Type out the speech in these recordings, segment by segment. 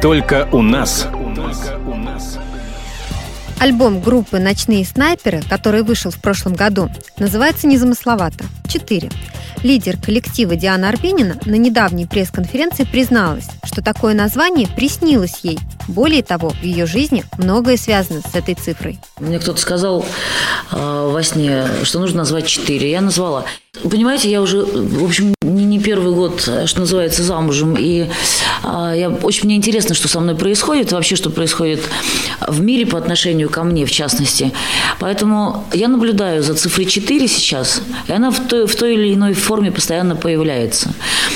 Только у нас. Альбом группы «Ночные снайперы», который вышел в прошлом году, называется незамысловато «Четыре». Лидер коллектива Диана Арбенина на недавней пресс-конференции призналась, что такое название приснилось ей. Более того, в ее жизни многое связано с этой цифрой. Мне кто-то сказал э, во сне, что нужно назвать четыре. Я назвала. Понимаете, я уже, в общем, первый год, что называется, замужем. И э, я, очень мне интересно, что со мной происходит, вообще, что происходит в мире по отношению ко мне, в частности. Поэтому я наблюдаю за цифрой 4 сейчас, и она в той, в той или иной форме постоянно появляется.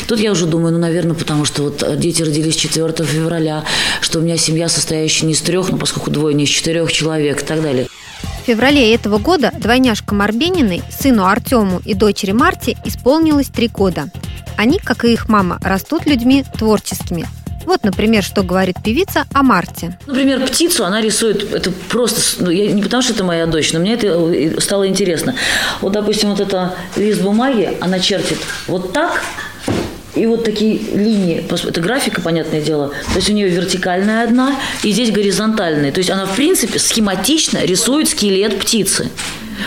Тут я уже думаю, ну, наверное, потому что вот дети родились 4 февраля, что у меня семья, состоящая не из трех, но поскольку двое не из четырех человек и так далее. В феврале этого года двойняшкам Арбениной, сыну Артему и дочери Марте, исполнилось три года. Они, как и их мама, растут людьми творческими. Вот, например, что говорит певица о Марте. Например, птицу она рисует, это просто, ну, я, не потому что это моя дочь, но мне это стало интересно. Вот, допустим, вот это лист бумаги, она чертит вот так, и вот такие линии, это графика, понятное дело, то есть у нее вертикальная одна, и здесь горизонтальная. То есть она, в принципе, схематично рисует скелет птицы.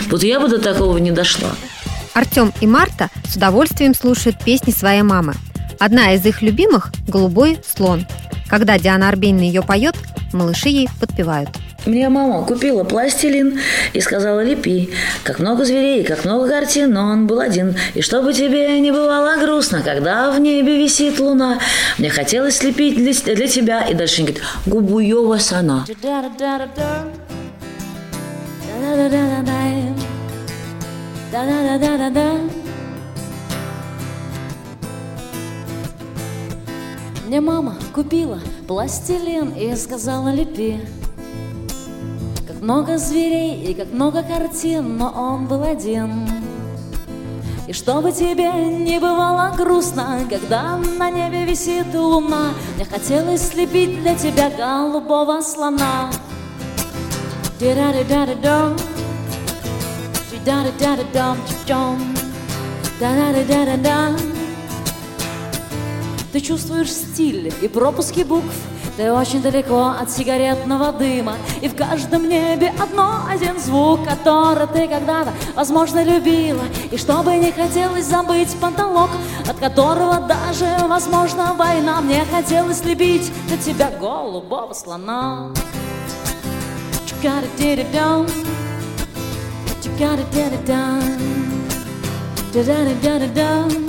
Вот я бы до такого не дошла. Артем и Марта с удовольствием слушают песни своей мамы. Одна из их любимых – «Голубой слон». Когда Диана Арбенина ее поет, малыши ей подпевают. Мне мама купила пластилин и сказала лепи. Как много зверей, как много картин, но он был один. И чтобы тебе не бывало грустно, когда в небе висит луна, мне хотелось слепить для, для тебя. И дальше говорит, Губуева сана. Мне мама купила пластилин и сказала лепи Как много зверей и как много картин, но он был один. И чтобы тебе не бывало грустно, когда на небе висит луна Мне хотелось слепить для тебя голубого слона Ди-да-ди-да-ди-дом Ди-да-ди-да-ди-дом Да-да-ди-да-ди-дом ты чувствуешь стиль и пропуски букв. Ты очень далеко от сигаретного дыма. И в каждом небе одно один звук Который ты когда-то, возможно, любила. И чтобы не хотелось забыть потолок От которого даже, возможно, война. Мне хотелось любить для тебя голубого слона. You gotta it down You gotta did it down Da-da-da-da-da-da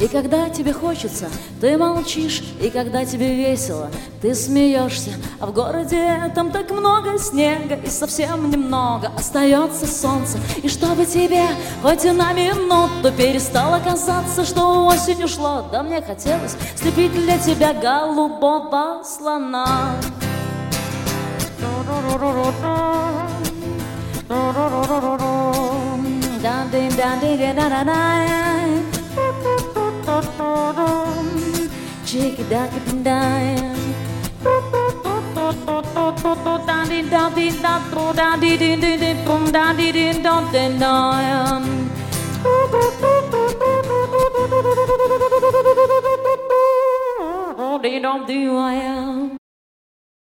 и когда тебе хочется, ты молчишь, и когда тебе весело, ты смеешься. А в городе там так много снега, и совсем немного остается солнце. И чтобы тебе хоть и на минуту перестало казаться, что осень ушла, да мне хотелось слепить для тебя голубого слона. down digga da da da Jiggy doggy dum dime They don't do I am.